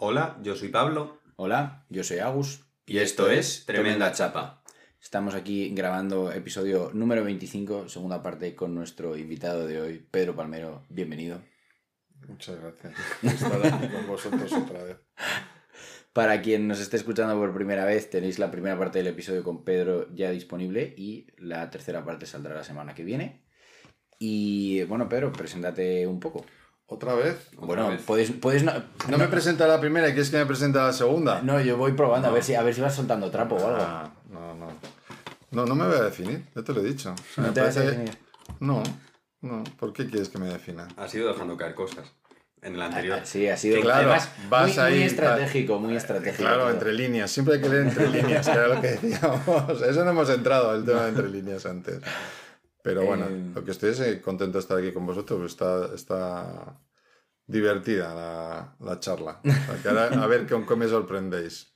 Hola, yo soy Pablo. Hola, yo soy Agus. Y esto es Tremenda Chapa. Estamos aquí grabando episodio número 25, segunda parte con nuestro invitado de hoy, Pedro Palmero. Bienvenido. Muchas gracias por estar aquí con vosotros otra vez. Para quien nos esté escuchando por primera vez, tenéis la primera parte del episodio con Pedro ya disponible y la tercera parte saldrá la semana que viene. Y bueno, Pedro, preséntate un poco. ¿Otra vez? bueno, vez. puedes, puedes no, ¿No me presenta la primera y quieres que me presente la segunda? no, yo voy probando a ver si a ver si vas soltando trapo o algo. Ah, no, no. No, no me voy a definir, ya te lo he dicho. O sea, No me te vas a definir. No, no. ¿Por qué quieres que me defina? Has ido dejando caer cosas. En el anterior. Ah, Sí, ha sido Que claro, además, vas muy, ahí, muy estratégico, muy estratégico. Claro, todo. entre líneas. Siempre hay que leer entre líneas, que era lo que decíamos. Eso no hemos entrado, el tema de entre líneas antes. Pero bueno, Eh, lo que estoy es eh, contento de estar aquí con vosotros. Está, está divertida la, la charla. Ahora a ver con qué me sorprendéis.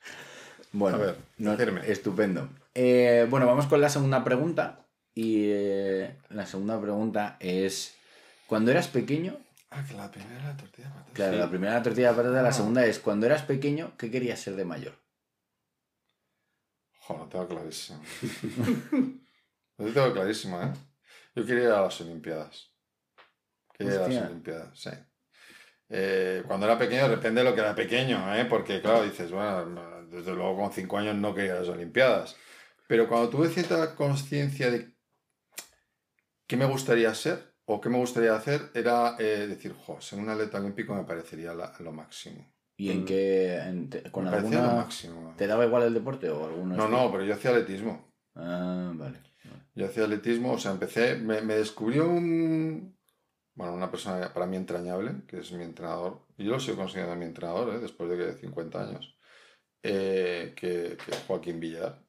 Bueno, A ver, no- decirme. estupendo. Eh, bueno, vamos con la segunda pregunta. Y eh, la segunda pregunta es, cuando eras pequeño, Ah, que la primera era la tortilla de patata. claro, Sí. la primera la tortilla de patata, la Ah. segunda es, cuando eras pequeño, ¿qué querías ser de mayor? Joder, lo tengo clarísimo. lo tengo clarísimo, ¿eh? Yo quería ir a las Olimpiadas. Quería ir a las Olimpiadas, sí. Eh, cuando era pequeño, depende de lo que era pequeño, ¿eh? Porque, claro, dices, bueno, no, desde luego con cinco años no quería las Olimpiadas. Pero cuando tuve cierta conciencia de qué me gustaría ser o qué me gustaría hacer, era eh, decir, jo, ser un atleta olímpico me parecería la- lo máximo. ¿Y en Mm. qué? en te- ¿Con me parecía lo alguna... máximo. ¿Te daba igual el deporte o alguno? No, no, pero yo hacía atletismo. Ah, vale. vale. Yo hacía atletismo, o sea, empecé, me, me descubrió un, bueno, una persona para mí entrañable, que es mi entrenador, y yo lo sigo considerando mi entrenador, ¿eh? después de que 50 años, eh, que, que es Joaquín Villar.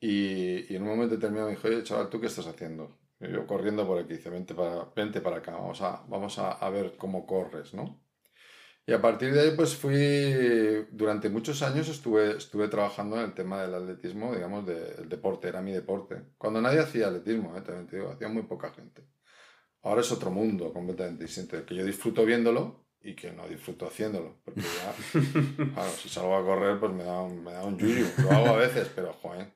Y, y en un momento determinado me dijo, oye, chaval, ¿tú qué estás haciendo? Y yo corriendo por aquí, dice, vente para, vente para acá, vamos, a, vamos a, a ver cómo corres, ¿no? Y a partir de ahí, pues fui, durante muchos años estuve, estuve trabajando en el tema del atletismo, digamos, del deporte, era mi deporte. Cuando nadie hacía atletismo, ¿eh? también te digo, hacía muy poca gente. Ahora es otro mundo completamente distinto, que yo disfruto viéndolo y que no disfruto haciéndolo. Porque ya, claro, si salgo a correr, pues me da un, me da un yuyu. Lo hago a veces, pero, joder,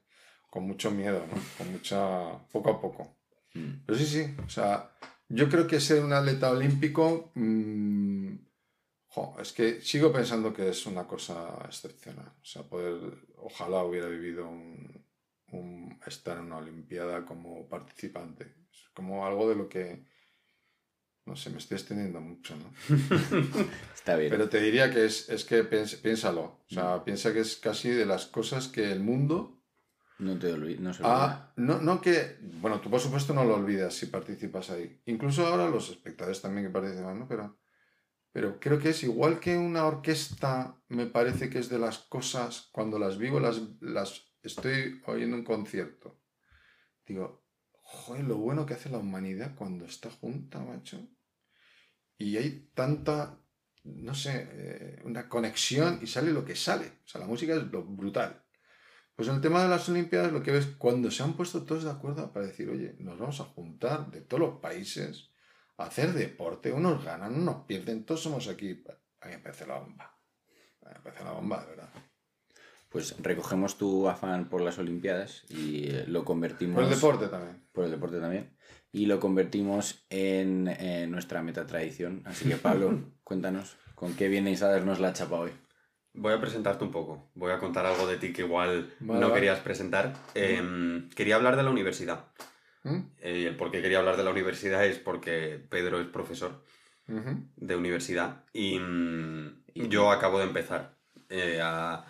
con mucho miedo, ¿no? Con mucha, poco a poco. Mm. Pero sí, sí, o sea, yo creo que ser un atleta olímpico, mm, jo, es que sigo pensando que es una cosa excepcional. O sea, poder, ojalá hubiera vivido un, un- estar en una olimpiada como participante. Es como algo de lo que, no sé, me estoy extendiendo mucho, ¿no? Está bien. Pero te diría que es, es que piénsalo, o sea, piensa que es casi de las cosas que el mundo No te olvides. No se olvida. Ah, no, no que, bueno, tú por supuesto no lo olvidas si participas ahí. Incluso ahora los espectadores también que participan, ¿no? Pero, pero creo que es igual que una orquesta, me parece que es de las cosas, cuando las vivo, las, las estoy oyendo un concierto. Digo, joder, lo bueno que hace la humanidad cuando está junta, macho. Y hay tanta, no sé, eh, una conexión y sale lo que sale. O sea, la música es lo brutal. Pues en el tema de las Olimpiadas lo que ves cuando se han puesto todos de acuerdo para decir, oye, nos vamos a juntar de todos los países a hacer deporte, unos ganan, unos pierden, todos somos aquí. A mí me parece la bomba. A mí me parece la bomba, de verdad. Pues recogemos tu afán por las Olimpiadas y eh, lo convertimos... Por el deporte también. por el deporte también. Y lo convertimos en, eh, nuestra meta tradición. Así que, Pablo, cuéntanos, ¿con qué vienes a darnos la chapa hoy? Voy a presentarte un poco. Voy a contar algo de ti que igual Vale, no vale. querías presentar. Em, quería hablar de la universidad. ¿Mm? Eh, Y el por qué quería hablar de la universidad es porque Pedro es profesor de universidad y mm, yo acabo de empezar eh, a,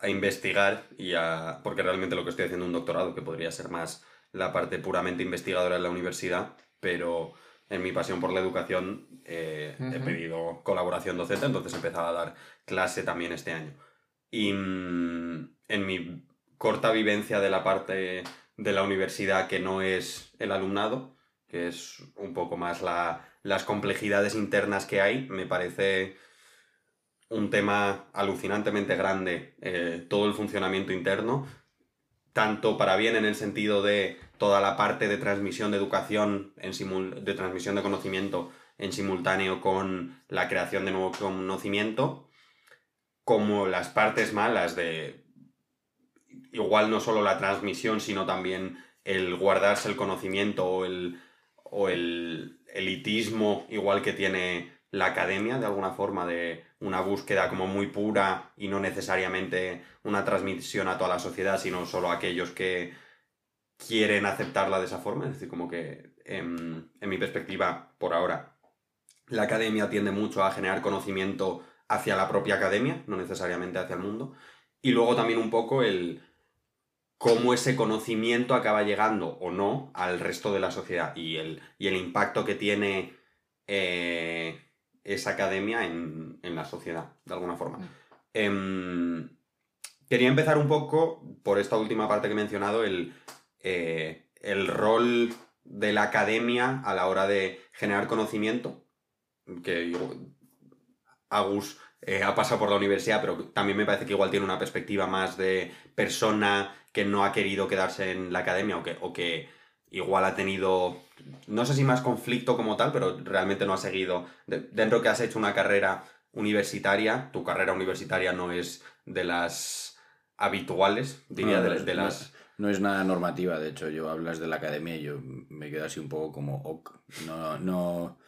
a investigar y a... porque realmente lo que estoy haciendo es un doctorado que podría ser más la parte puramente investigadora en la universidad, pero en mi pasión por la educación eh, he pedido colaboración docente, entonces he empezado a dar clase también este año. Y mm, en mi corta vivencia de la parte de la universidad que no es el alumnado, que es un poco más la, las complejidades internas que hay, me parece un tema alucinantemente grande, eh, todo el funcionamiento interno, tanto para bien en el sentido de toda la parte de transmisión de educación, en simul- de transmisión de conocimiento en simultáneo con la creación de nuevo conocimiento, como las partes malas de igual no solo la transmisión, sino también el guardarse el conocimiento o el, o el elitismo igual que tiene la academia, de alguna forma, de una búsqueda como muy pura y no necesariamente una transmisión a toda la sociedad, sino solo a aquellos que quieren aceptarla de esa forma. Es decir, como que en, en mi perspectiva, por ahora, la academia tiende mucho a generar conocimiento hacia la propia academia, no necesariamente hacia el mundo. Y luego también un poco el cómo ese conocimiento acaba llegando o no al resto de la sociedad y el, y el impacto que tiene eh, esa academia en, la sociedad, de alguna forma. Mm. Em, quería empezar un poco, por esta última parte que he mencionado, el, eh, el rol de la academia a la hora de generar conocimiento, que Agus eh, ha pasado por la universidad, pero también me parece que igual tiene una perspectiva más de persona que no ha querido quedarse en la academia o que, o que igual ha tenido, no sé si más conflicto como tal, pero realmente no ha seguido. dentro que has hecho una carrera universitaria, tu carrera universitaria no es de las habituales, diría, de, las... No es nada normativa, de hecho, yo hablas de la academia y yo me quedo así un poco como ok. No, no,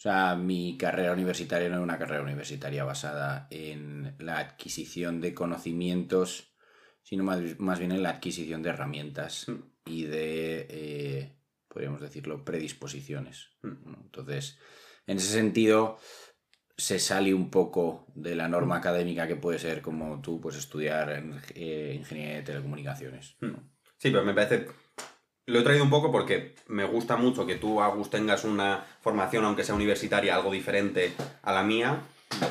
o sea, mi carrera universitaria no es una carrera universitaria basada en la adquisición de conocimientos, sino más, bien en la adquisición de herramientas hmm. Y de, eh, podríamos decirlo, predisposiciones. Hmm. Entonces, en ese sentido, se sale un poco de la norma hmm. académica que puede ser como tú, pues estudiar en, eh, ingeniería de telecomunicaciones. Sí, pero me parece lo he traído un poco porque me gusta mucho que tú, Agus, tengas una formación, aunque sea universitaria, algo diferente a la mía.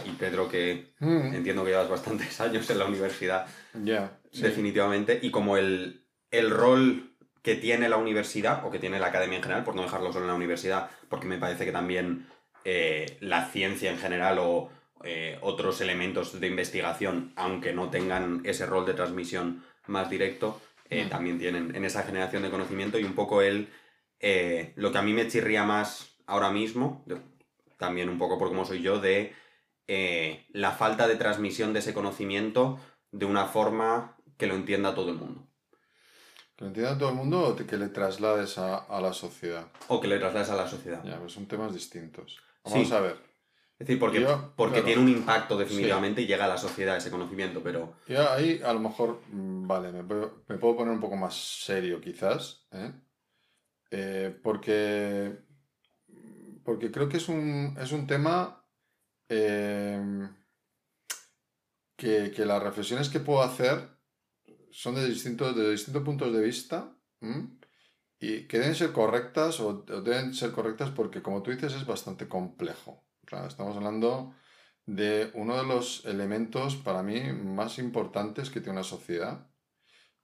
Y Pedro, que mm. entiendo que llevas bastantes años en la universidad, Ya. definitivamente. Y como el, el rol que tiene la universidad, o que tiene la academia en general, por no dejarlo solo en la universidad, porque me parece que también eh, la ciencia en general o eh, otros elementos de investigación, aunque no tengan ese rol de transmisión más directo, eh, también tienen en esa generación de conocimiento y un poco él, eh, lo que a mí me chirría más ahora mismo, también un poco por cómo soy yo, de la falta de transmisión de ese conocimiento de una forma que lo entienda todo el mundo. ¿Que lo entienda todo el mundo o que le traslades a, la sociedad? O que le traslades a la sociedad. Ya, pues son temas distintos. Vamos a ver. Es decir, porque, porque tiene un impacto definitivamente y llega a la sociedad ese conocimiento, pero... Yo ahí a lo mejor, mm, vale, me puedo, poner un poco más serio quizás, ¿eh? Eh, porque, porque creo que es un, es un tema em, que, las reflexiones que puedo hacer son de distintos, de distintos puntos de vista y que deben ser correctas o deben ser correctas porque, como tú dices, es bastante complejo estamos hablando de uno de los elementos para mí más importantes que tiene una sociedad,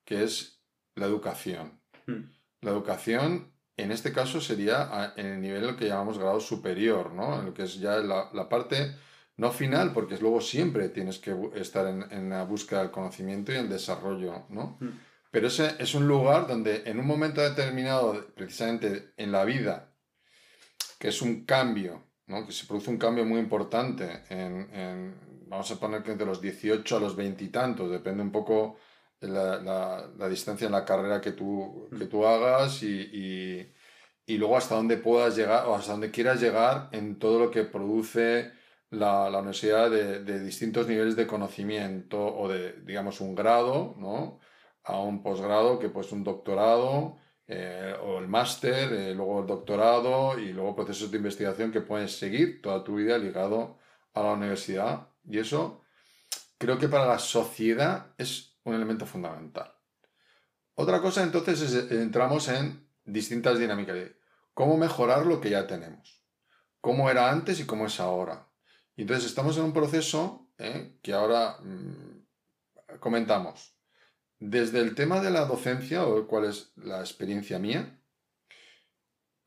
que es la educación. Hmm. La educación, en este caso, sería en el nivel que llamamos grado superior, ¿no? En lo que es ya la, parte no final, porque luego siempre tienes que estar en, la búsqueda del conocimiento y el desarrollo, ¿no? Hmm. Pero ese es un lugar donde en un momento determinado, precisamente en la vida, que es un cambio que se produce un cambio muy importante en, vamos a poner que entre los 18 a los 20 y tantos, depende un poco la, la, distancia en la carrera que tú, que tú hagas y, y, luego hasta dónde puedas llegar o hasta dónde quieras llegar en todo lo que produce la, universidad de, distintos niveles de conocimiento o de, digamos, un grado, ¿no? A un posgrado que pues un doctorado eh, o el máster, eh, luego el doctorado y luego procesos de investigación que puedes seguir toda tu vida ligado a la universidad. Y eso creo que para la sociedad es un elemento fundamental. Otra cosa entonces es, entramos en distintas dinámicas de cómo mejorar lo que ya tenemos, cómo era antes y cómo es ahora. Y entonces estamos en un proceso eh, que ahora mm, comentamos desde el tema de la docencia, o cuál es la experiencia mía,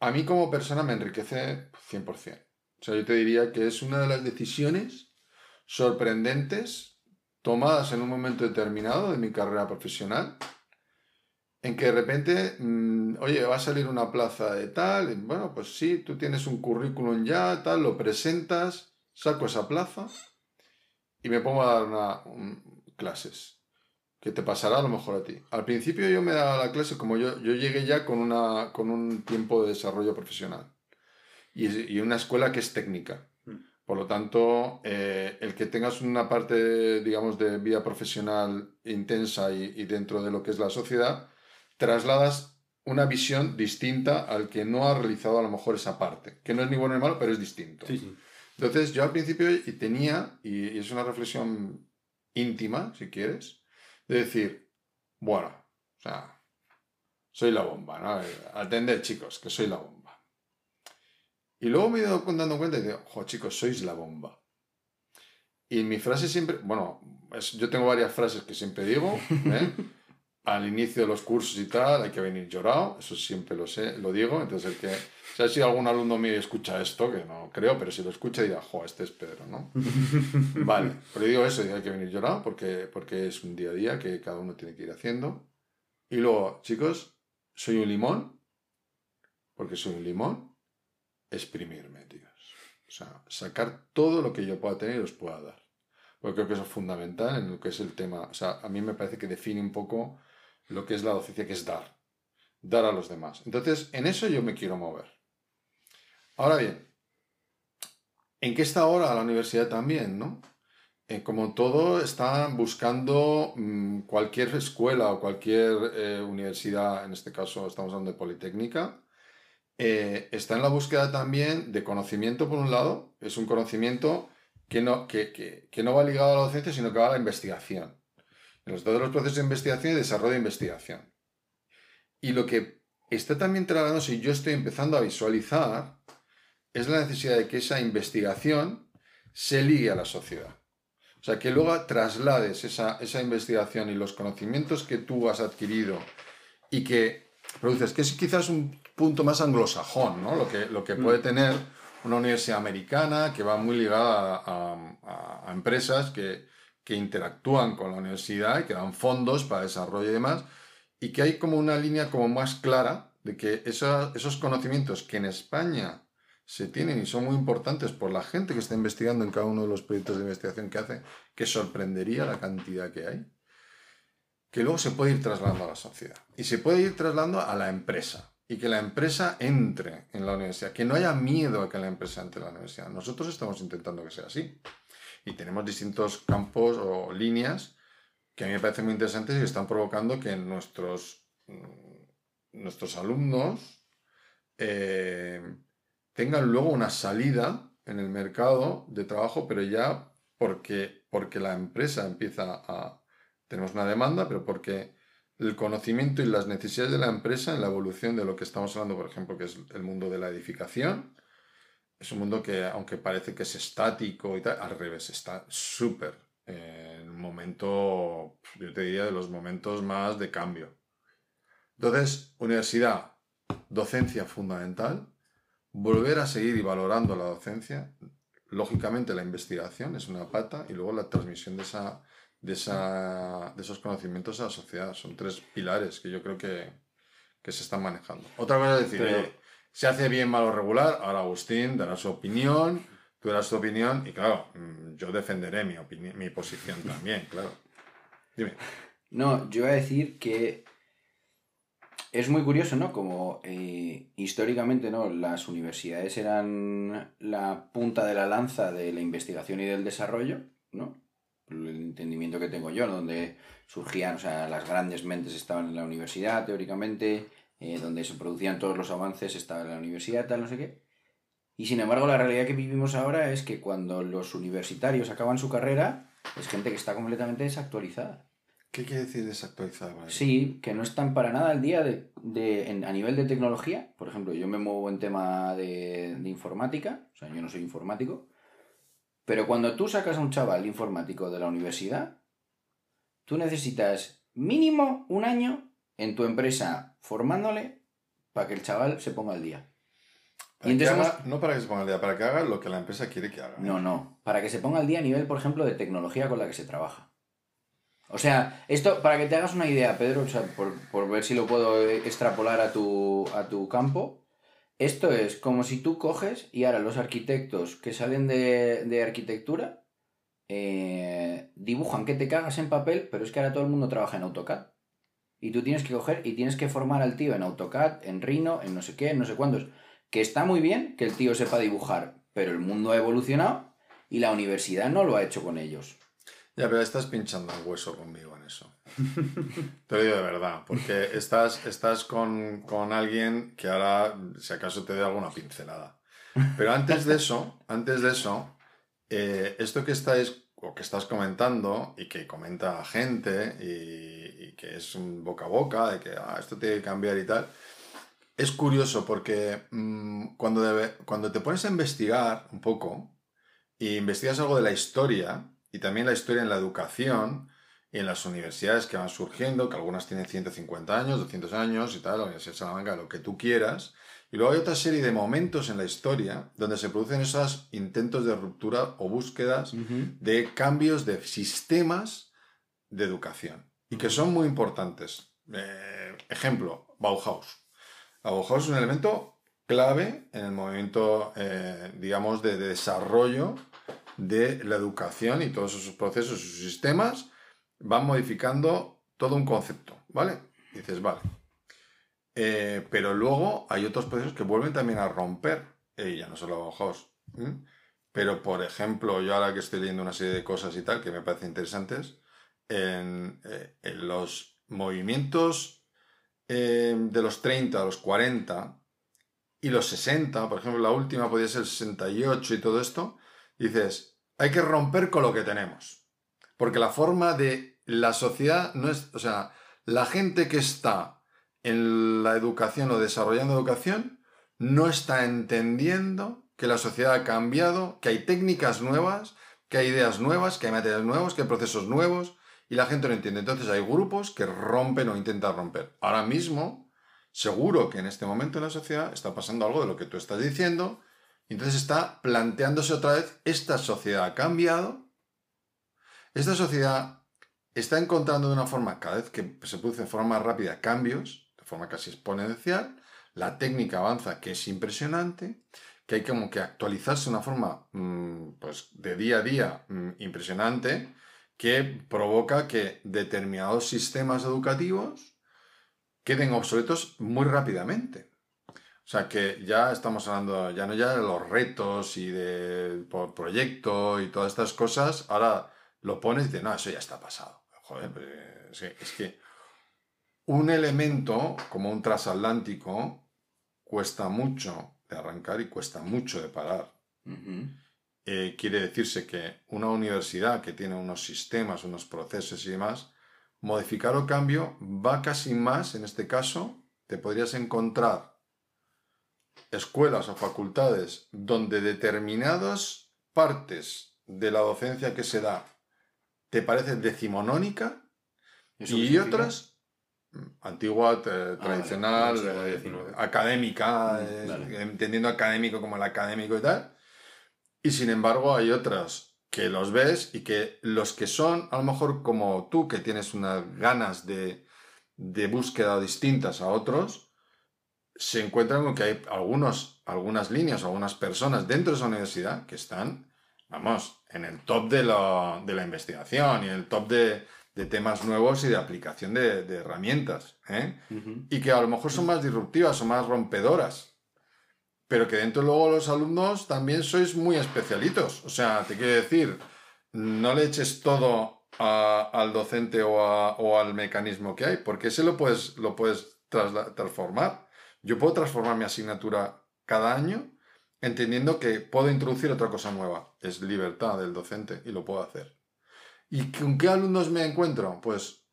a mí como persona me enriquece 100%. O sea, yo te diría que es una de las decisiones sorprendentes tomadas en un momento determinado de mi carrera profesional, en que de repente, mm, oye, va a salir una plaza de tal, bueno, pues sí, tú tienes un currículum ya, tal, lo presentas, saco esa plaza, y me pongo a dar una, un- clases. Que te pasará a lo mejor a ti. Al principio yo me daba la clase como yo, yo llegué ya con, una, con un tiempo de desarrollo profesional. Y, y una escuela que es técnica. Mm. Por lo tanto, eh, el que tengas una parte, digamos, de vida profesional intensa y, y dentro de lo que es la sociedad, trasladas una visión distinta al que no ha realizado a lo mejor esa parte, que no es ni bueno ni malo, pero es distinto. Sí, sí. Entonces, yo al principio y tenía, y, es una reflexión íntima, si quieres, de decir, bueno, o sea, soy la bomba, ¿no? Eh, Atended, chicos, que soy la bomba. Y luego me he ido dando cuenta y digo, jo, chicos, sois la bomba. Y mi frase siempre, bueno, yo tengo varias frases que siempre digo, ¿eh? al inicio de los cursos y tal, hay que venir llorado, eso siempre lo sé, lo digo, entonces el que, si ha sido algún alumno mío y escucha esto, que no creo, pero si lo escucha dirá, jo, este es Pedro, ¿no? vale, pero digo eso, digo, hay que venir llorado porque, porque es un día a día que cada uno tiene que ir haciendo. Y luego, chicos, soy un limón, porque soy un limón, exprimirme, tíos. O sea, sacar todo lo que yo pueda tener y os pueda dar. Porque creo que eso es fundamental en lo que es el tema. O sea, a mí me parece que define un poco lo que es la docencia, que es dar. Dar a los demás. Entonces, en eso yo me quiero mover. Ahora bien, ¿en qué está ahora la universidad también, no? Eh, como todo, están buscando mm, cualquier escuela o cualquier eh, universidad, en este caso estamos hablando de Politécnica, eh, está en la búsqueda también de conocimiento, por un lado, es un conocimiento que no, que, que- que no va ligado a la docencia, sino que va a la investigación. Los, todos los procesos de investigación y desarrollo de investigación. Y lo que está también trasladándose, y yo estoy empezando a visualizar, es la necesidad de que esa investigación se ligue a la sociedad. O sea, que luego traslades esa, esa investigación y los conocimientos que tú has adquirido y que produces, que es quizás un punto más anglosajón, ¿no? Lo que, lo que puede tener una universidad americana que va muy ligada a, a- a empresas que, que interactúan con la universidad y que dan fondos para desarrollo y demás, y que hay como una línea como más clara de que esos conocimientos que en España se tienen y son muy importantes por la gente que está investigando en cada uno de los proyectos de investigación que hace, que sorprendería la cantidad que hay, que luego se puede ir trasladando a la sociedad y se puede ir trasladando a la empresa y que la empresa entre en la universidad, que no haya miedo a que la empresa entre en la universidad. Nosotros estamos intentando que sea así y tenemos distintos campos o líneas que a mí me parecen muy interesantes y que están provocando que nuestros, mm, nuestros alumnos eh, tengan luego una salida en el mercado de trabajo, pero ya porque, porque la empresa empieza a... Tenemos una demanda, pero porque el conocimiento y las necesidades de la empresa en la evolución de lo que estamos hablando, por ejemplo, que es el mundo de la edificación, es un mundo que, aunque parece que es estático y tal, al revés, está súper eh, en un momento, yo te diría, de los momentos más de cambio. Entonces, universidad, docencia fundamental, volver a seguir y valorando la docencia, lógicamente la investigación es una pata y luego la transmisión de, esa, de, esa, de esos conocimientos a la sociedad. Son tres pilares que yo creo que, que se están manejando. Otra cosa es decir, Pero- oye, se hace bien, mal o regular, ahora Agustín dará su opinión, tú darás tu opinión y claro, mm, yo defenderé mi, mi posición también, claro. Dime. No, yo iba a decir que es muy curioso, ¿no? Como eh, históricamente, ¿no? Las universidades eran la punta de la lanza de la investigación y del desarrollo, ¿no? El entendimiento que tengo yo, donde surgían, o sea, las grandes mentes estaban en la universidad, teóricamente, eh, donde se producían todos los avances estaba en la universidad, tal, no sé qué. Y sin embargo, la realidad que vivimos ahora es que cuando los universitarios acaban su carrera, es gente que está completamente desactualizada. ¿Qué quiere decir desactualizada? Vale. Sí, que no están para nada al día de, de- en- a nivel de tecnología. Por ejemplo, yo me muevo en tema de, de informática, o sea, yo no soy informático, pero cuando tú sacas a un chaval informático de la universidad, tú necesitas mínimo un año en tu empresa formándole para que el chaval se ponga al día. Para Y que entonces haga- no para que se ponga al día, para que haga lo que la empresa quiere que haga. No, no. Para que se ponga al día a nivel, por ejemplo, de tecnología con la que se trabaja. O sea, esto, para que te hagas una idea, Pedro, o sea, por, por ver si lo puedo extrapolar a tu, a tu campo, esto es como si tú coges y ahora los arquitectos que salen de, de arquitectura eh, dibujan que te cagas en papel, pero es que ahora todo el mundo trabaja en AutoCAD. Y tú tienes que coger y tienes que formar al tío en AutoCAD, en Rhino, en no sé qué, en no sé cuántos. Que está muy bien que el tío sepa dibujar, pero el mundo ha evolucionado y la universidad no lo ha hecho con ellos. Ya, pero estás pinchando el hueso conmigo en eso. Te lo digo de verdad, porque estás, estás con, con alguien que ahora, si acaso, te dé alguna pincelada. Pero antes de eso, antes de eso, eh, esto que estáis o que estás comentando y que comenta gente y, que es boca a boca de que ah, esto tiene que cambiar y tal, es curioso porque mm, cuando, cuando te pones a investigar un poco y investigas algo de la historia y también la historia en la educación y en las universidades que van surgiendo, que algunas tienen 150 años, 200 años y tal, la Universidad de Salamanca, lo que tú quieras, y luego hay otra serie de momentos en la historia donde se producen esos intentos de ruptura o búsquedas de cambios de sistemas de educación y que son muy importantes. Eh, ejemplo, Bauhaus. La Bauhaus es un elemento clave en el movimiento, eh, digamos, de, de desarrollo de la educación y todos esos procesos, sus sistemas, van modificando todo un concepto, ¿vale? Y dices, vale. Eh, pero luego hay otros procesos que vuelven también a romper, eh, ya no solo Bauhaus, ¿m? pero por ejemplo, yo ahora que estoy leyendo una serie de cosas y tal que me parecen interesantes, en, eh, los movimientos eh, de los 30 a los 40 y los 60, por ejemplo, la última podía ser el 68 y todo esto, dices, hay que romper con lo que tenemos. Porque la forma de la sociedad no es, o sea, la gente que está en la educación o desarrollando educación no está entendiendo que la sociedad ha cambiado, que hay técnicas nuevas, que hay ideas nuevas, que hay materiales nuevos, que hay procesos nuevos, y la gente no entiende. Entonces hay grupos que rompen o intentan romper. Ahora mismo, seguro que en este momento en la sociedad está pasando algo de lo que tú estás diciendo, entonces está planteándose otra vez, esta sociedad ha cambiado, esta sociedad está encontrando de una forma, cada vez que se produce de forma rápida cambios, forma casi exponencial, la técnica avanza, que es impresionante, que hay como que actualizarse de una forma mm, pues, de día a día mm, impresionante, que provoca que determinados sistemas educativos queden obsoletos muy rápidamente. O sea que ya estamos hablando, ya no ya de los retos y de por proyecto y todas estas cosas, ahora lo pones y dices, no, eso ya está pasado. Joder, pues, es que- es que un elemento como un transatlántico cuesta mucho de arrancar y cuesta mucho de parar. Eh, quiere decirse que una universidad que tiene unos sistemas, unos procesos y demás, modificar o cambio va casi más, en este caso, te podrías encontrar escuelas o facultades donde determinadas partes de la docencia que se da te parece decimonónica ¿Eso qué y otras antigua, te- tradicional, del siglo eh, académica, Mm, eh, entendiendo académico como el académico y tal. Y sin embargo hay otras que los ves y que los que son a lo mejor como tú, que tienes unas ganas de, de búsqueda distintas a otros, se encuentran con que hay algunos, algunas líneas, algunas personas dentro de esa universidad que están, vamos, en el top de, la- de la investigación y en el top de, de temas nuevos y de aplicación de, de herramientas. ¿eh? Y que a lo mejor son más disruptivas o más rompedoras. Pero que dentro luego los alumnos también sois muy especialitos. O sea, te quiero decir, no le eches todo a- al docente o, a- o al mecanismo que hay, porque ese lo puedes, lo puedes transformar. Yo puedo transformar mi asignatura cada año entendiendo que puedo introducir otra cosa nueva. Es libertad del docente y lo puedo hacer. ¿Y con qué alumnos me encuentro? Pues,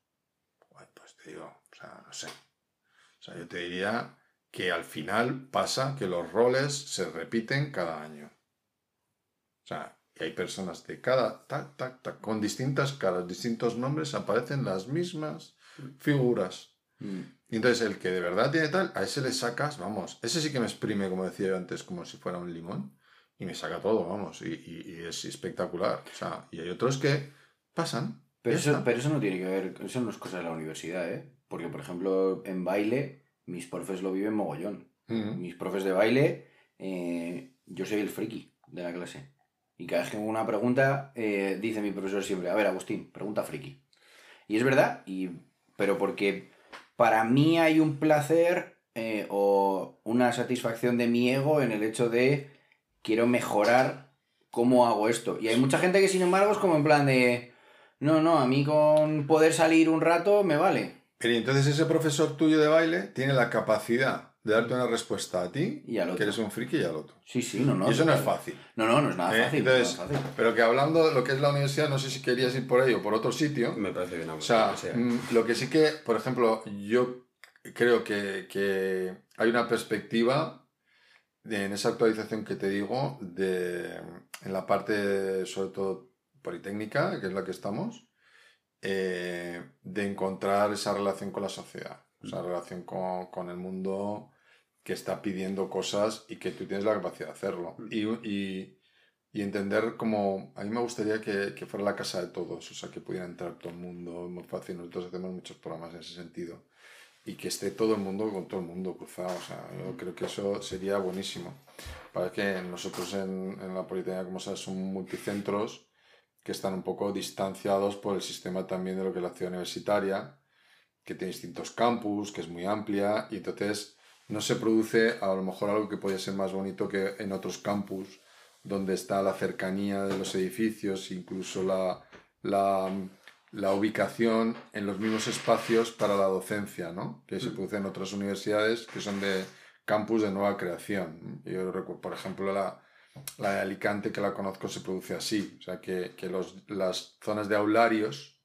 pues te digo, o sea, no sé. O sea, yo te diría que al final pasa que los roles se repiten cada año. O sea, y hay personas de cada, tac, tac, tac, con distintas caras, distintos nombres, aparecen las mismas figuras. Mm. Y entonces el que de verdad tiene tal, a ese le sacas, vamos, ese sí que me exprime, como decía yo antes, como si fuera un limón, y me saca todo, vamos, y, y- y es espectacular. O sea, y hay otros que pasan. Pero eso, pero eso no tiene que ver, eso no es cosa de la universidad, ¿eh? Porque, por ejemplo, en baile, mis profes lo viven mogollón. Mis profes de baile, eh, yo soy el friki de la clase. Y cada vez que tengo una pregunta, eh, dice mi profesor siempre, a ver, Agustín, pregunta friki. Y es verdad, y, pero porque para mí hay un placer eh, o una satisfacción de mi ego en el hecho de quiero mejorar cómo hago esto. Y hay mucha gente que sin embargo es como en plan de, no, no, a mí con poder salir un rato me vale. Pero y entonces ese profesor tuyo de baile tiene la capacidad de darte una respuesta a ti, Y al otro. que eres un friki, y al otro. Sí, sí, no, no. y eso no es fácil. No, no, no es nada ¿eh? fácil. no es Entonces, fácil. pero que hablando de lo que es la universidad, no sé si querías ir por ahí o por otro sitio. Me parece bien. O sea, mm, lo que sí que, por ejemplo, yo creo que, que hay una perspectiva de- en esa actualización que te digo, de, en la parte, sobre todo, politécnica, que es la que estamos, eh, de encontrar esa relación con la sociedad, esa relación con, con el mundo que está pidiendo cosas y que tú tienes la capacidad de hacerlo. Y, y, y entender como, a mí me gustaría que, que fuera la casa de todos, o sea, que pudiera entrar todo el mundo, muy fácil, nosotros hacemos muchos programas en ese sentido, y que esté todo el mundo con todo el mundo cruzado, o sea, yo creo que eso sería buenísimo. Para que nosotros en, en la Politécnica, como sabes, son multicentros que están un poco distanciados por el sistema también de lo que es la ciudad universitaria, que tiene distintos campus, que es muy amplia, y entonces no se produce a lo mejor algo que podría ser más bonito que en otros campus, donde está la cercanía de los edificios, incluso la, la, la ubicación en los mismos espacios para la docencia, ¿no? que se produce en otras universidades que son de campus de nueva creación. Yo recuerdo, por ejemplo, la, la de Alicante, que la conozco, se produce así, o sea, que, que los, las zonas de aularios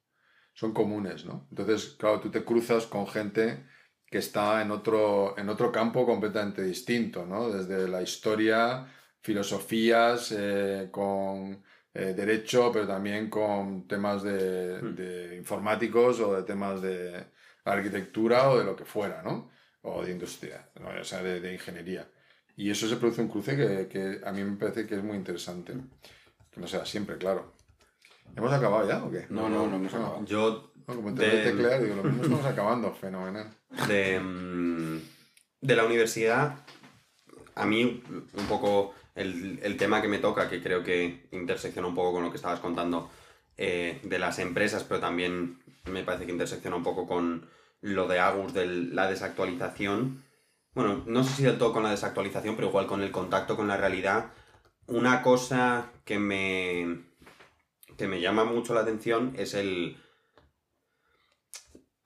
son comunes, ¿no? Entonces, claro, tú te cruzas con gente que está en otro, en otro campo completamente distinto, ¿no? Desde la historia, filosofías, eh, con eh, derecho, pero también con temas de, de informáticos o de temas de arquitectura o de lo que fuera, ¿no? O de industria, ¿no? o sea, de, de ingeniería. Y eso se produce un cruce que, que a mí me parece que es muy interesante. Que no sea siempre, claro. ¿Hemos acabado ya o qué? No, no, no hemos Ah, acabado. Yo, no, como te de- teclear, digo, lo mismo estamos acabando, fenomenal. de, mm, de la universidad, a mí un poco el, el tema que me toca, que creo que intersecciona un poco con lo que estabas contando eh, de las empresas, pero también me parece que intersecciona un poco con lo de Agus, de la desactualización. Bueno, no sé si del todo con la desactualización, pero igual con el contacto con la realidad. Una cosa que me, que me llama mucho la atención es el,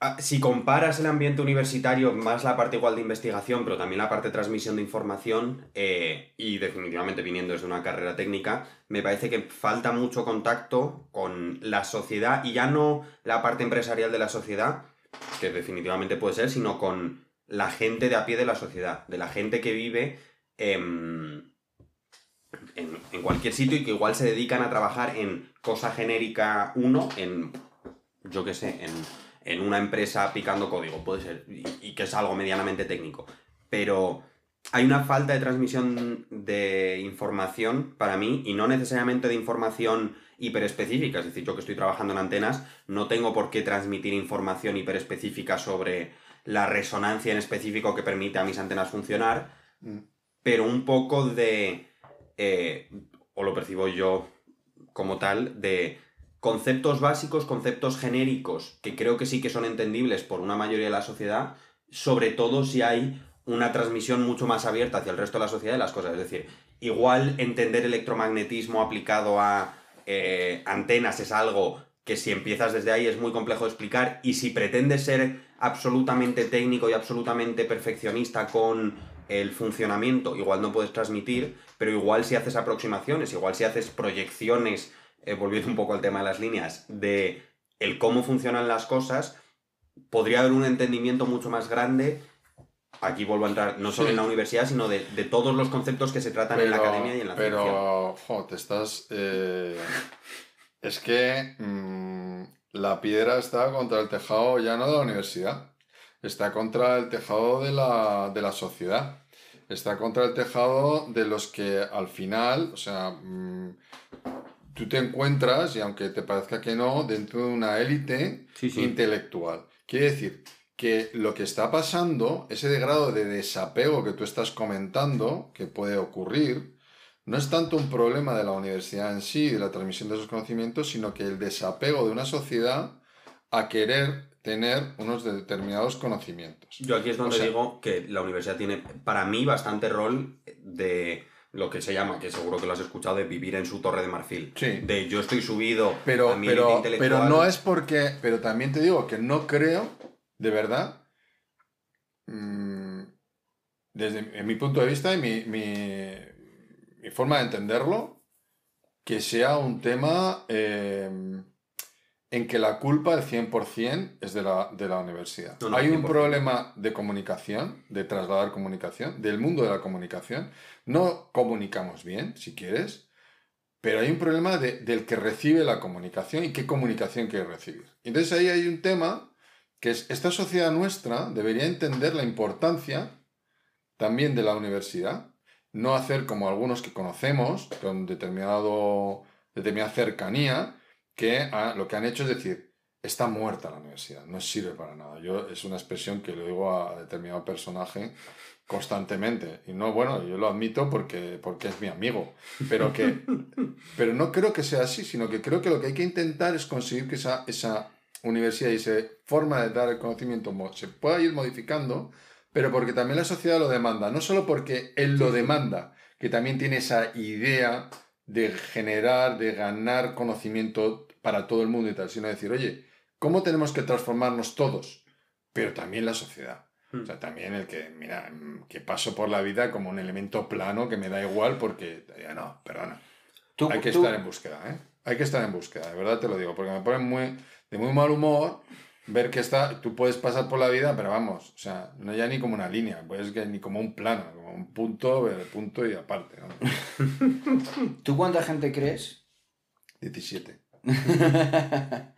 Ah, si comparas el ambiente universitario, más la parte igual de investigación, pero también la parte de transmisión de información, eh, y definitivamente viniendo desde una carrera técnica, me parece que falta mucho contacto con la sociedad, y ya no la parte empresarial de la sociedad, que definitivamente puede ser, sino con la gente de a pie de la sociedad, de la gente que vive em, en, en cualquier sitio y que igual se dedican a trabajar en cosa genérica 1, en, yo qué sé, en en una empresa picando código, puede ser, y, y que es algo medianamente técnico. Pero hay una falta de transmisión de información para mí, y no necesariamente de información hiperespecífica, es decir, yo que estoy trabajando en antenas, no tengo por qué transmitir información hiperespecífica sobre la resonancia en específico que permite a mis antenas funcionar, Mm. pero un poco de, eh, o lo percibo yo como tal, de conceptos básicos, conceptos genéricos, que creo que sí que son entendibles por una mayoría de la sociedad, sobre todo si hay una transmisión mucho más abierta hacia el resto de la sociedad de las cosas. Es decir, igual entender electromagnetismo aplicado a eh, antenas es algo que si empiezas desde ahí es muy complejo de explicar y si pretendes ser absolutamente técnico y absolutamente perfeccionista con el funcionamiento, igual no puedes transmitir, pero igual si haces aproximaciones, igual si haces proyecciones eh, volviendo un poco al tema de las líneas, de el cómo funcionan las cosas, podría haber un entendimiento mucho más grande. Aquí vuelvo a entrar, no solo Sí. en la universidad, sino de, de todos los conceptos que se tratan en la academia y en la ciencia. Pero, jo, te estás. eh, es que mm, la piedra está contra el tejado ya no de la universidad, está contra el tejado de la, de la sociedad, está contra el tejado de los que al final, o sea, mm, tú te encuentras, y aunque te parezca que no, dentro de una élite Sí, sí. intelectual. Quiere decir que lo que está pasando, ese grado de desapego que tú estás comentando, que puede ocurrir, no es tanto un problema de la universidad en sí, de la transmisión de esos conocimientos, sino que el desapego de una sociedad a querer tener unos determinados conocimientos. Yo aquí es donde O sea- digo que la universidad tiene, para mí, bastante rol de lo que se llama, que seguro que lo has escuchado, de vivir en su torre de marfil. Sí. De yo estoy subido Pero, a mi pero, intelectual. pero no es porque. Pero también te digo que no creo, de verdad, mm, desde en mi punto de vista y mi, mi- mi forma de entenderlo, que sea un tema eh, en que la culpa, el 100%, es de la, de la universidad. No, no, Hay un 100%. problema de comunicación, de trasladar comunicación, del mundo de la comunicación. No comunicamos bien, si quieres, pero hay un problema de- del que recibe la comunicación y qué comunicación quiere recibir. Entonces ahí hay un tema que es, esta sociedad nuestra debería entender la importancia también de la universidad, no hacer como algunos que conocemos, con determinado, determinada cercanía, que lo que han hecho es decir, está muerta la universidad, no sirve para nada. Yo es una expresión que le digo a determinado personaje constantemente. Y no, bueno, yo lo admito porque, porque es mi amigo. Pero que pero no creo que sea así, sino que creo que lo que hay que intentar es conseguir que esa, esa universidad y esa forma de dar el conocimiento se pueda ir modificando, pero porque también la sociedad lo demanda. No solo porque él lo demanda, que también tiene esa idea de generar, de ganar conocimiento para todo el mundo y tal, sino decir, oye, ¿cómo tenemos que transformarnos todos? Pero también la sociedad. O sea, también el que, mira, mm, que paso por la vida como un elemento plano que me da igual porque, ya no, perdona. Tú- Hay que tú- estar en búsqueda, ¿eh? Hay que estar en búsqueda, de verdad te lo digo, porque me pone muy, de muy mal humor ver que está, tú puedes pasar por la vida, pero vamos, o sea, no ya ni como una línea, puedes que ni como un plano, como un punto, eh, punto y aparte, ¿no? ¿Tú cuánta gente crees 17.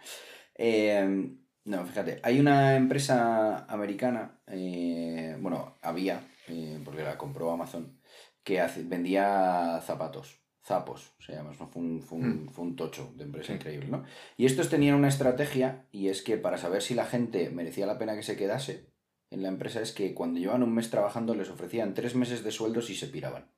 Eh, no, fíjate, hay una empresa americana, eh, bueno, había, eh, porque la compró Amazon, que hace- vendía zapatos, zapos, se llama, fue, un, fue, un, fue un tocho de empresa Sí. increíble, ¿no? Y estos tenían una estrategia, y es que para saber si la gente merecía la pena que se quedase en la empresa, es que cuando llevan un mes trabajando les ofrecían tres meses de sueldos y se piraban.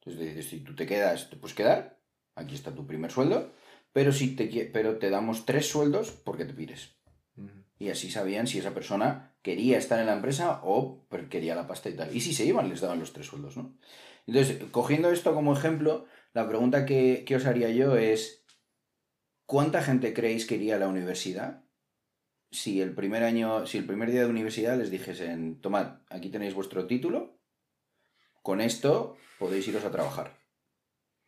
Entonces, dices, si tú te quedas, te puedes quedar, aquí está tu primer sueldo, pero, si te, pero te damos tres sueldos porque te pires. Y así sabían si esa persona quería estar en la empresa o quería la pasta y tal. Y si se iban, les daban los tres sueldos, ¿no? Entonces, cogiendo esto como ejemplo, la pregunta que, que os haría yo es, ¿cuánta gente creéis que iría a la universidad si el primer año, si el primer día de universidad les dijesen, tomad, aquí tenéis vuestro título, con esto podéis iros a trabajar?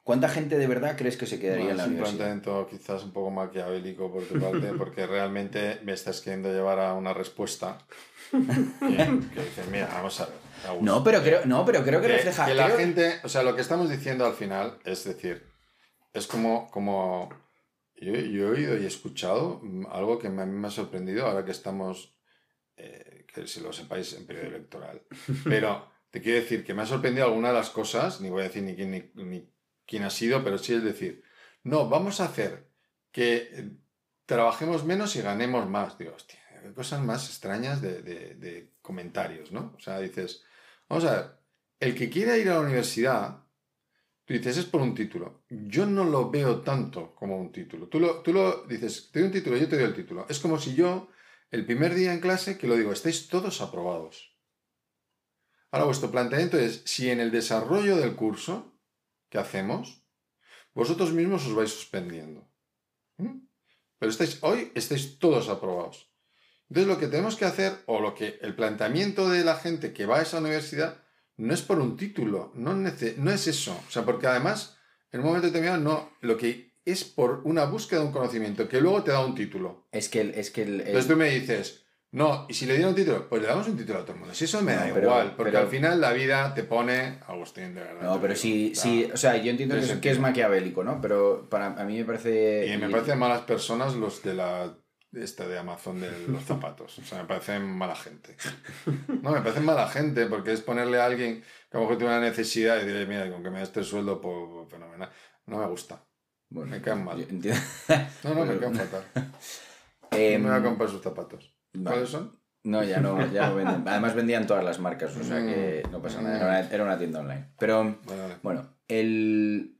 ¿Cuánta gente de verdad crees que se quedaría Bueno, en la es un universidad? planteamiento quizás un poco maquiavélico por tu parte, porque realmente me estás queriendo llevar a una respuesta que, que dices, mira, vamos a ver. No, pero creo, no, pero creo que, que, refleja. que la creo- gente, o sea, lo que estamos diciendo al final es decir, es como, como yo, yo he oído y he escuchado mm, algo que me- a mí me ha sorprendido ahora que estamos, eh, que si lo sepáis, en periodo electoral. Pero te quiero decir que me ha sorprendido alguna de las cosas, ni voy a decir ni quién, ni, ni quién ha sido, pero sí es decir, no, vamos a hacer que trabajemos menos y ganemos más. Digo, hostia, qué cosas más extrañas de comentarios, ¿no? O sea, dices, vamos a ver, el que quiera ir a la universidad, tú dices, es por un título. Yo no lo veo tanto como un título. Tú lo, tú lo dices, te doy un título, yo te doy el título. Es como si yo, el primer día en clase, que lo digo, estáis todos aprobados. Ahora, vuestro planteamiento es, si en el desarrollo del curso que hacemos, vosotros mismos os vais suspendiendo. ¿Mm? Pero estáis, hoy estáis todos aprobados. Entonces lo que tenemos que hacer, o lo que el planteamiento de la gente que va a esa universidad, no es por un título, no, es eso. O sea, porque además, en un momento determinado, no, lo que es por una búsqueda de un conocimiento que luego te da un título. Es que el. Es que el, el- Entonces tú me dices, no, y si le dieron un título, pues le damos un título a todo el mundo. Si eso me da No, pero- igual, porque pero- al final la vida te pone, Agustín, de verdad. No, pero digo, sí, o sea, sí, o sea, yo entiendo que es, que es sentido. maquiavélico, ¿no? Pero para a mí me parece... Y me parecen malas personas los de la esta de Amazon de los zapatos. O sea, me parecen mala gente. No, me parecen mala gente porque es ponerle a alguien que a lo mejor tiene una necesidad y decirle, mira, con que me des este sueldo, pues, pues, fenomenal. No me gusta. Bueno, me caen mal. No, no, me caen fatal. Em, me voy a comprar sus zapatos. Vale. ¿Cuáles son? No, ya no, ya no venden. Además vendían todas las marcas, o sea que no pasa nada. Era una, era una tienda online. Pero Vale, bueno, el...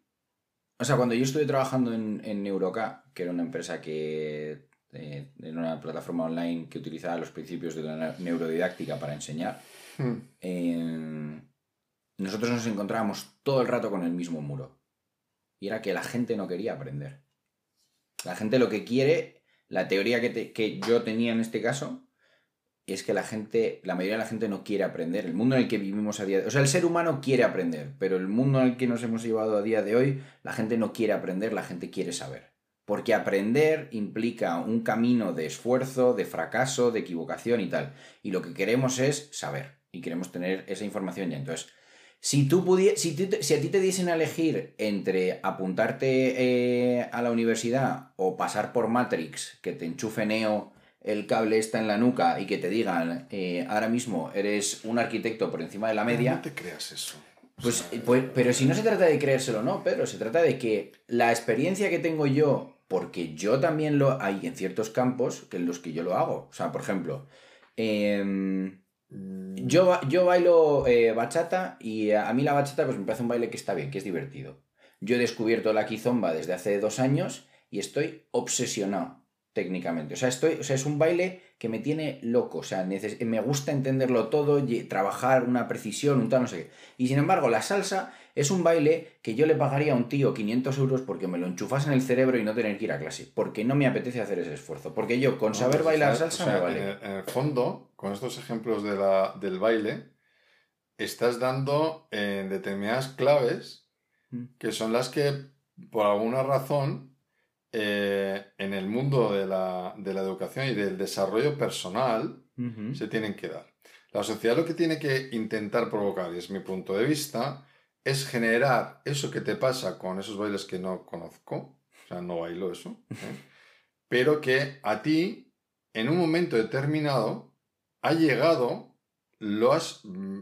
O sea, cuando yo estuve trabajando en, en Neuroca, que era una empresa que... eh, era una plataforma online que utilizaba los principios de la neurodidáctica para enseñar, Hmm. eh, nosotros nos encontrábamos todo el rato con el mismo muro. Y era que la gente no quería aprender. La gente lo que quiere, la teoría que, te- que yo tenía en este caso, es que la gente, la mayoría de la gente no quiere aprender. El mundo en el que vivimos a día de O sea, el ser humano quiere aprender, pero el mundo en el que nos hemos llevado a día de hoy, la gente no quiere aprender, la gente quiere saber. Porque aprender implica un camino de esfuerzo, de fracaso, de equivocación y tal. Y lo que queremos es saber. Y queremos tener esa información ya. Entonces, si tú pudi- si, tú te- si a ti te diesen a elegir entre apuntarte eh, a la universidad o pasar por Matrix, que te enchufe Neo, el cable está en la nuca y que te digan, eh, ahora mismo eres un arquitecto por encima de la media, No te creas eso. O pues, sea, pues, pero si no se trata de creérselo, no, Pedro, se trata de que la experiencia que tengo yo, porque yo también lo hay en ciertos campos que en los que yo lo hago. O sea, por ejemplo, em, yo, ba- yo bailo eh, bachata y a a mí la bachata pues me parece un baile que está bien, que es divertido. Yo he descubierto la kizomba desde hace dos años y estoy obsesionado técnicamente. O sea, estoy, o sea, es un baile que me tiene loco. O sea, me gusta entenderlo todo, y trabajar una precisión, un tal, no sé qué. Y sin embargo, la salsa es un baile que yo le pagaría a un tío 500 euros porque me lo enchufase en el cerebro y no tener que ir a clase. Porque no me apetece hacer ese esfuerzo. Porque yo con no, saber pues, bailar salsa o sea, me vale. En el, en el fondo, con estos ejemplos de la, del baile, estás dando en determinadas claves Mm. que son las que, por alguna razón, eh, en el mundo de la, de la educación y del desarrollo personal, se tienen que dar. La sociedad lo que tiene que intentar provocar, y es mi punto de vista, es generar eso que te pasa con esos bailes que no conozco, o sea, no bailo eso, ¿eh? pero que a ti, en un momento determinado, ha llegado, lo has mm,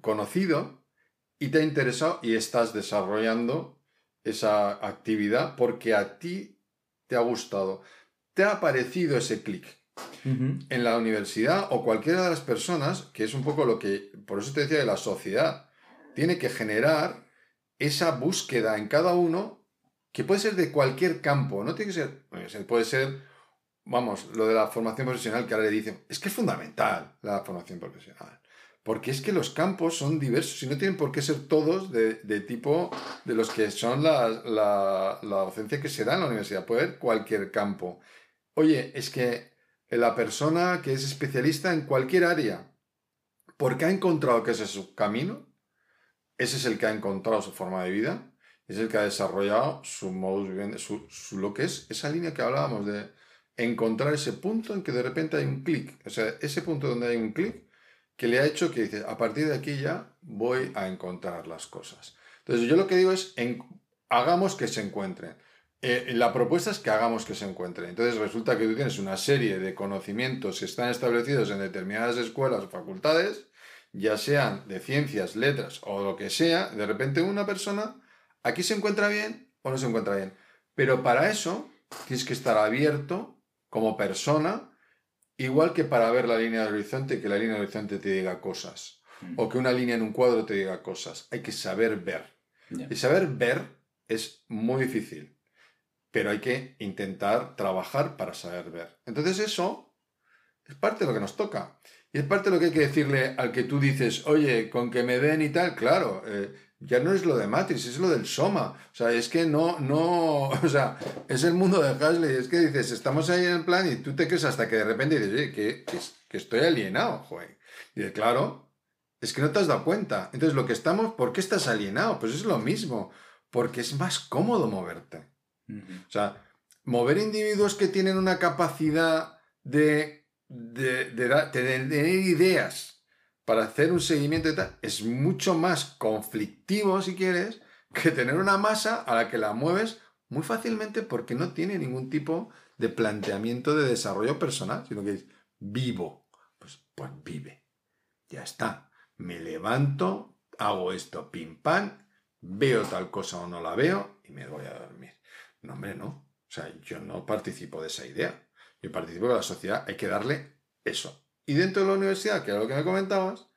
conocido y te ha interesado y estás desarrollando esa actividad porque a ti te ha gustado. Te ha parecido ese clic en la universidad o cualquiera de las personas, que es un poco lo que, por eso te decía de la sociedad, tiene que generar esa búsqueda en cada uno, que puede ser de cualquier campo, no tiene que ser- puede ser, vamos, lo de la formación profesional que ahora le dicen, es que es fundamental la formación profesional, porque es que los campos son diversos y no tienen por qué ser todos de, de tipo de los que son la, la, la docencia que se da en la universidad, puede haber cualquier campo. Oye, es que la persona que es especialista en cualquier área, porque ha encontrado que ese es su camino, ese es el que ha encontrado su forma de vida, es el que ha desarrollado su modus vivendi, su, su- lo que es esa línea que hablábamos de encontrar ese punto en que de repente hay un clic, o sea, ese punto donde hay un clic que le ha hecho que dice, a partir de aquí ya voy a encontrar las cosas. Entonces yo lo que digo es, hagamos que se encuentren. Eh, la propuesta es que hagamos que se encuentren. Entonces resulta que tú tienes una serie de conocimientos que están establecidos en determinadas escuelas o facultades, ya sean de ciencias, letras o lo que sea, de repente una persona aquí se encuentra bien o no se encuentra bien. Pero para eso tienes que estar abierto como persona, igual que para ver la línea del horizonte, que la línea del horizonte te diga cosas, o que una línea en un cuadro te diga cosas. Hay que saber ver. Y saber ver es muy difícil, pero hay que intentar trabajar para saber ver. Entonces eso es parte de lo que nos toca. Y es parte de lo que hay que decirle al que tú dices, oye, con que me ven y tal, claro, eh, ya no es lo de Matrix, es lo del Soma. O sea, es que no, no, o sea, es el mundo de Hasley. Es que dices, estamos ahí en el plan y tú te crees hasta que de repente dices, oye, que, que, que estoy alienado, joder. Y dices, claro, es que no te has dado cuenta. Entonces, lo que estamos, ¿por qué estás alienado? Pues es lo mismo, porque es más cómodo moverte. O sea, mover individuos que tienen una capacidad de, de, de de tener ideas para hacer un seguimiento y tal, es mucho más conflictivo, si quieres, que tener una masa a la que la mueves muy fácilmente porque no tiene ningún tipo de planteamiento de desarrollo personal, sino que es vivo. Pues, pues vive. Ya está. Me levanto, hago esto, pim pam, veo tal cosa o no la veo y me voy a dormir. No, hombre, no. O sea, yo no participo de esa idea. Yo participo de la sociedad, hay que darle eso. Y dentro de la universidad, que era lo que me comentabas,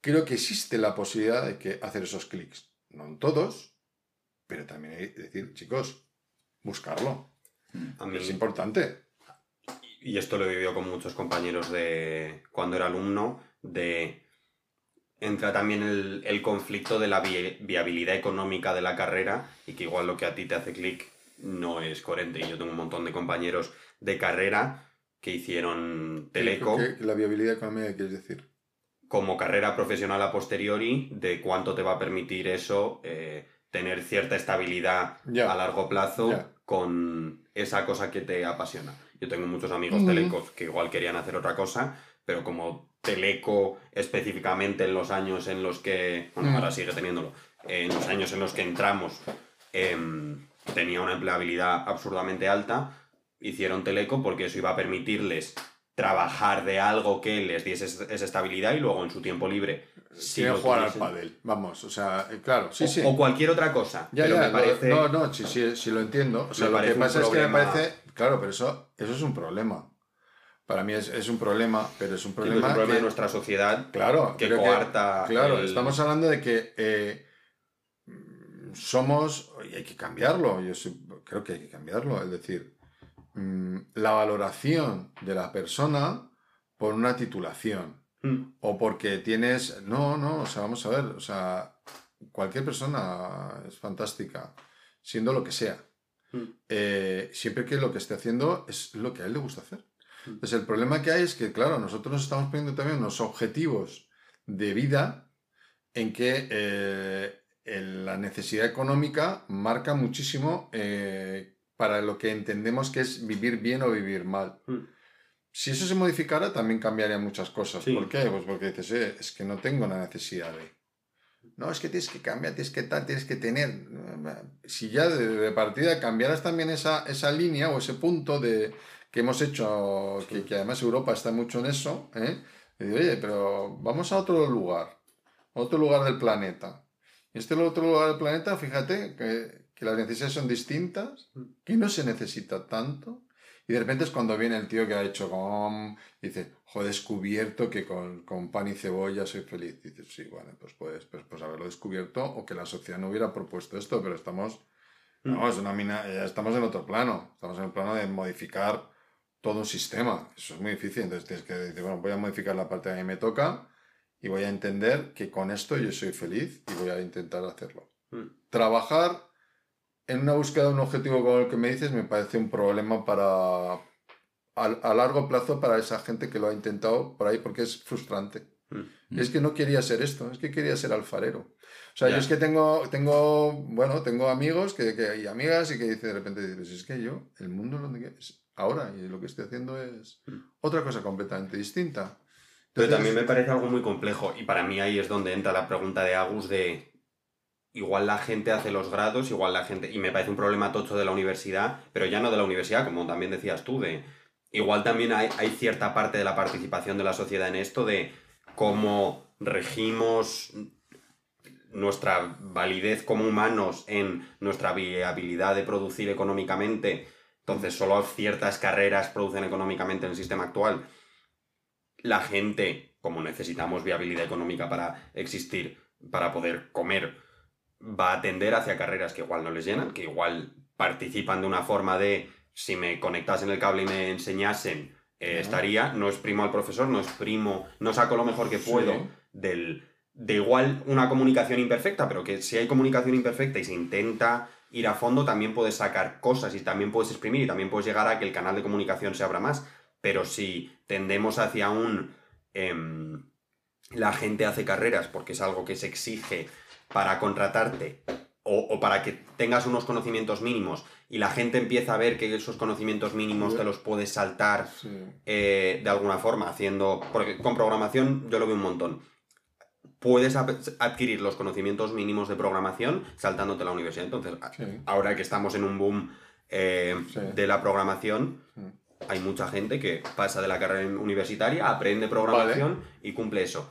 creo que existe la posibilidad de que hacer esos clics. No en todos, pero también hay que decir, chicos, buscarlo. A mí, Es importante. y esto lo he vivido con muchos compañeros de cuando era alumno, de entra también el, el conflicto de la vi- viabilidad económica de la carrera y que igual lo que a ti te hace clic no es coherente. Y yo tengo un montón de compañeros de carrera que hicieron teleco ¿Qué- qué- la viabilidad económica, ¿qué quieres decir? como carrera profesional a posteriori de cuánto te va a permitir eso eh, tener cierta estabilidad Ya. a largo plazo con esa cosa que te apasiona. Yo tengo muchos amigos Ujú. telecos que igual querían hacer otra cosa, pero como teleco específicamente en los años en los que, bueno, Mm. ahora sigue teniéndolo, en los años en los que entramos em, tenía una empleabilidad absurdamente alta, hicieron teleco porque eso iba a permitirles trabajar de algo que les diese es- esa estabilidad y luego en su tiempo libre si Quiero lo jugar al pádel. Vamos, o sea, eh, claro, sí, o, sí. o cualquier otra cosa. Ya, pero ya, me parece... no, no, sí, sí, sí lo entiendo. O sea, lo que pasa es que me parece, claro, pero eso, eso es un problema. Para mí es, es un problema, pero es un problema, es un problema que, de nuestra sociedad claro, que coarta claro, el- estamos hablando de que eh, somos, y hay que cambiarlo, yo sí- creo que hay que cambiarlo, es decir, mm, la valoración de la persona por una titulación. Mm, O porque tienes. No, no, o sea, vamos a ver. O sea, cualquier persona es fantástica, siendo lo que sea. mm, Eh, siempre que lo que esté haciendo es lo que a él le gusta hacer. Mm. Entonces, el problema que hay es que, claro, nosotros nos estamos poniendo también unos objetivos de vida en que eh, la necesidad económica marca muchísimo eh, para lo que entendemos que es vivir bien o vivir mal. mm. Si eso se modificara, también cambiaría muchas cosas. Sí. ¿Por qué? Pues porque dices, "Eh, es que no tengo la necesidad de. No, es que tienes que cambiar, tienes que tal, tienes que tener. Si ya de, de partida cambiaras también esa, esa línea o ese punto de que hemos hecho, que, que además Europa está mucho en eso, ¿eh? Y digo, oye, pero vamos a otro lugar, otro lugar del planeta. Este otro lugar del planeta, fíjate que, que las necesidades son distintas, que no se necesita tanto. Y de repente es cuando viene el tío que ha hecho com y dice, jo, he descubierto que con, con pan y cebolla soy feliz. Y dices, sí, bueno, pues puedes pues, pues haberlo descubierto o que la sociedad no hubiera propuesto esto, pero estamos, Mm. vamos, una mina, ya estamos en otro plano. Estamos en el plano de modificar todo un sistema. Eso es muy difícil. Entonces tienes que decir, bueno, voy a modificar la parte que a mí me toca y voy a entender que con esto yo soy feliz y voy a intentar hacerlo. Mm. Trabajar en una búsqueda de un objetivo como el que me dices me parece un problema para a, a largo plazo para esa gente que lo ha intentado por ahí porque es frustrante. Mm. Es que no quería ser esto, es que quería ser alfarero. O sea, yo es que tengo, tengo, bueno, tengo amigos que, que- y amigas y que de repente, dices, es que yo, el mundo donde es ahora y lo que estoy haciendo es Mm. otra cosa completamente distinta. Pero Entonces- también me parece algo muy complejo y para mí ahí es donde entra la pregunta de Agus de igual la gente hace los grados, igual la gente, y me parece un problema tocho de la universidad, pero ya no de la universidad, como también decías tú, de igual también hay, hay cierta parte de la participación de la sociedad en esto de cómo regimos nuestra validez como humanos en nuestra viabilidad de producir económicamente, entonces solo ciertas carreras producen económicamente en el sistema actual. La gente, como necesitamos viabilidad económica para existir, para poder comer, va a tender hacia carreras que igual no les llenan, que igual participan de una forma de si me conectasen el cable y me enseñasen, eh, Ajá. estaría, no exprimo al profesor, no exprimo, no saco lo mejor que Sí. puedo del, de igual una comunicación imperfecta, pero que si hay comunicación imperfecta y se intenta ir a fondo, también puedes sacar cosas y también puedes exprimir y también puedes llegar a que el canal de comunicación se abra más. Pero si tendemos hacia un... em, la gente hace carreras porque es algo que se exige para contratarte o, o para que tengas unos conocimientos mínimos y la gente empieza a ver que esos conocimientos mínimos te los puedes saltar Sí. eh, de alguna forma, haciendo. Porque con programación yo lo veo un montón. Puedes adquirir los conocimientos mínimos de programación saltándote la universidad. Entonces, Sí. ahora que estamos en un boom eh, Sí. de la programación, hay mucha gente que pasa de la carrera universitaria, aprende programación y cumple eso.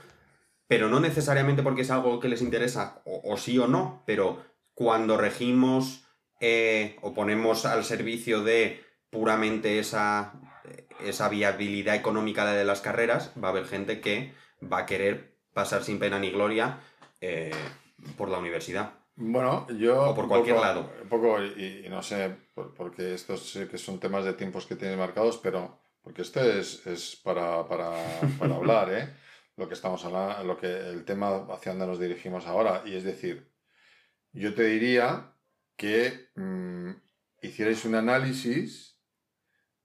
Pero no necesariamente porque es algo que les interesa, o, o sí o no, pero cuando regimos eh, o ponemos al servicio de puramente esa, esa viabilidad económica de las carreras, va a haber gente que va a querer pasar sin pena ni gloria eh, por la universidad. Bueno, yo... O por cualquier poco- lado. Un poco, y, y no sé, por- porque estos sí que son temas de tiempos que tienes marcados, pero porque esto es, es para, para, para hablar, ¿eh? Lo que estamos hablando, lo que, el tema hacia donde nos dirigimos ahora. Y es decir, yo te diría que mm, hicierais un análisis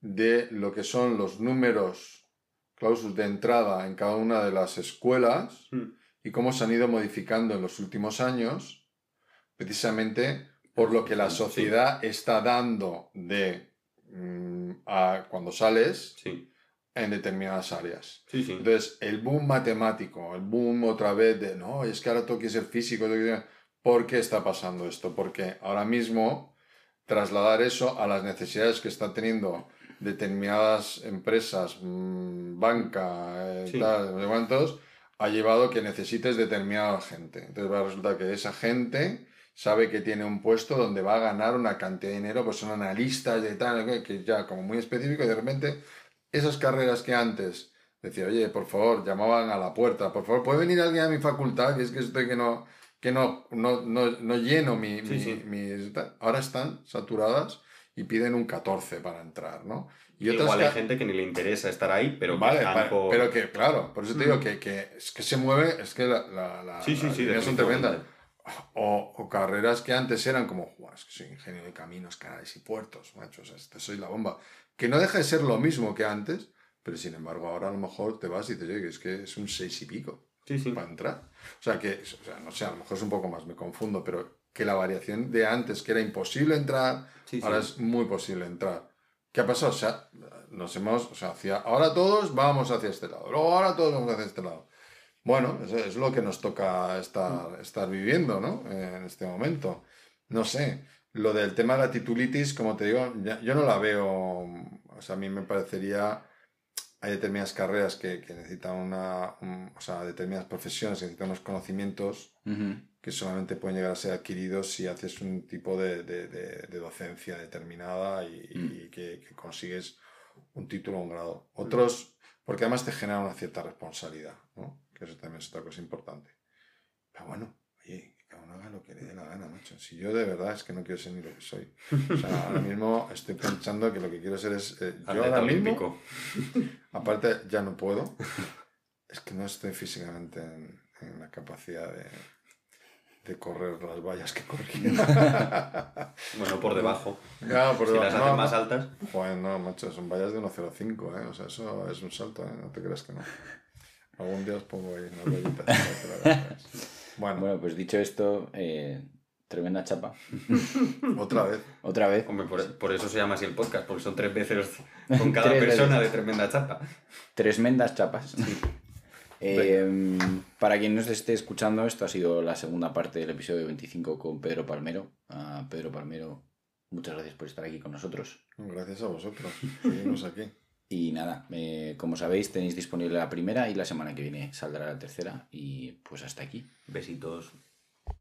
de lo que son los números clausus de entrada en cada una de las escuelas Mm. y cómo se han ido modificando en los últimos años, precisamente por lo que la Sí. sociedad está dando de mm, a cuando sales Sí, en determinadas áreas. sí, sí. Entonces, el boom matemático, el boom otra vez de, no, es que ahora tengo que ser físico, tengo que ser-". ¿por qué está pasando esto? Porque ahora mismo trasladar eso a las necesidades que están teniendo determinadas empresas, mm, banca, eh, Sí. tal, no sé cuántos, ha llevado que necesites determinada gente. Entonces va a resultar que esa gente sabe que tiene un puesto donde va a ganar una cantidad de dinero, pues son analistas de tal, que- que ya como muy específico, y de repente esas carreras que antes decía, oye, por favor, llamaban a la puerta, por favor, ¿puede venir alguien a mi facultad? Que es que estoy que no, que no, no, no, no lleno mi, Sí, mi- sí. tal". Ahora están saturadas y piden un 14 para entrar, ¿no? Y otras Igual hay ca- gente que ni le interesa estar ahí, pero que Vale, están vale, por- pero que, claro, por eso te digo que, que es que se mueve, es que la, la, la- Sí, sí, las líneas son tremendas. O, o carreras que antes eran como, "Buah, es que soy ingeniero de caminos, canales y puertos, macho, o sea, este soy la bomba. Que no deja de ser lo mismo que antes, pero sin embargo ahora a lo mejor te vas y te "Oye, es que es un seis y pico Sí, sí. para entrar. O sea, que, o sea, no sé, a lo mejor es un poco más, me confundo, pero que la variación de antes, que era imposible entrar, sí. ahora es muy posible entrar. ¿Qué ha pasado? O sea, nos hemos, o sea, hacia, ahora todos vamos hacia este lado, luego ahora todos vamos hacia este lado. Bueno, eso es lo que nos toca estar, estar viviendo, ¿no? Eh, En este momento. No sé, lo del tema de la titulitis, como te digo, ya- yo no la veo, o sea, a mí me parecería, hay determinadas carreras que, que necesitan una, un- o sea, determinadas profesiones que necesitan unos conocimientos que solamente pueden llegar a ser adquiridos si haces un tipo de, de- de- de docencia determinada y, y Mm. que, que consigues un título o un grado. Otros, porque además te genera una cierta responsabilidad, ¿no? Que eso también es otra cosa importante. Pero bueno, oye, cada uno haga lo que le dé la gana, macho. Si yo de verdad es que no quiero ser ni lo que soy. O sea, ahora mismo estoy pensando que lo que quiero ser es... eh, yo ahora mismo, aparte ya no puedo, es que no estoy físicamente en, en la capacidad de, de correr las vallas que corría. Bueno, por debajo. Claro, por si debajo. las hacen No, más altas. Joder, no, macho, son vallas de 1.05, ¿eh? O sea, eso es un salto, ¿eh? No te creas que no. Algún día os pongo ahí unas vallitas. Bueno, Bueno, pues dicho esto, eh, tremenda chapa. otra vez. Otra vez. Hombre, por, por eso se llama así el podcast, porque son tres veces con cada persona veces. de tremenda chapa. Tremendas chapas. Eh, para quien nos esté escuchando, esto ha sido la segunda parte del episodio 25 con Pedro Palmero. Pedro Palmero, muchas gracias por estar aquí con nosotros. Gracias a vosotros. Seguimos aquí. Y nada, como sabéis, tenéis disponible la primera y la semana que viene saldrá la tercera. Y pues hasta aquí. Besitos.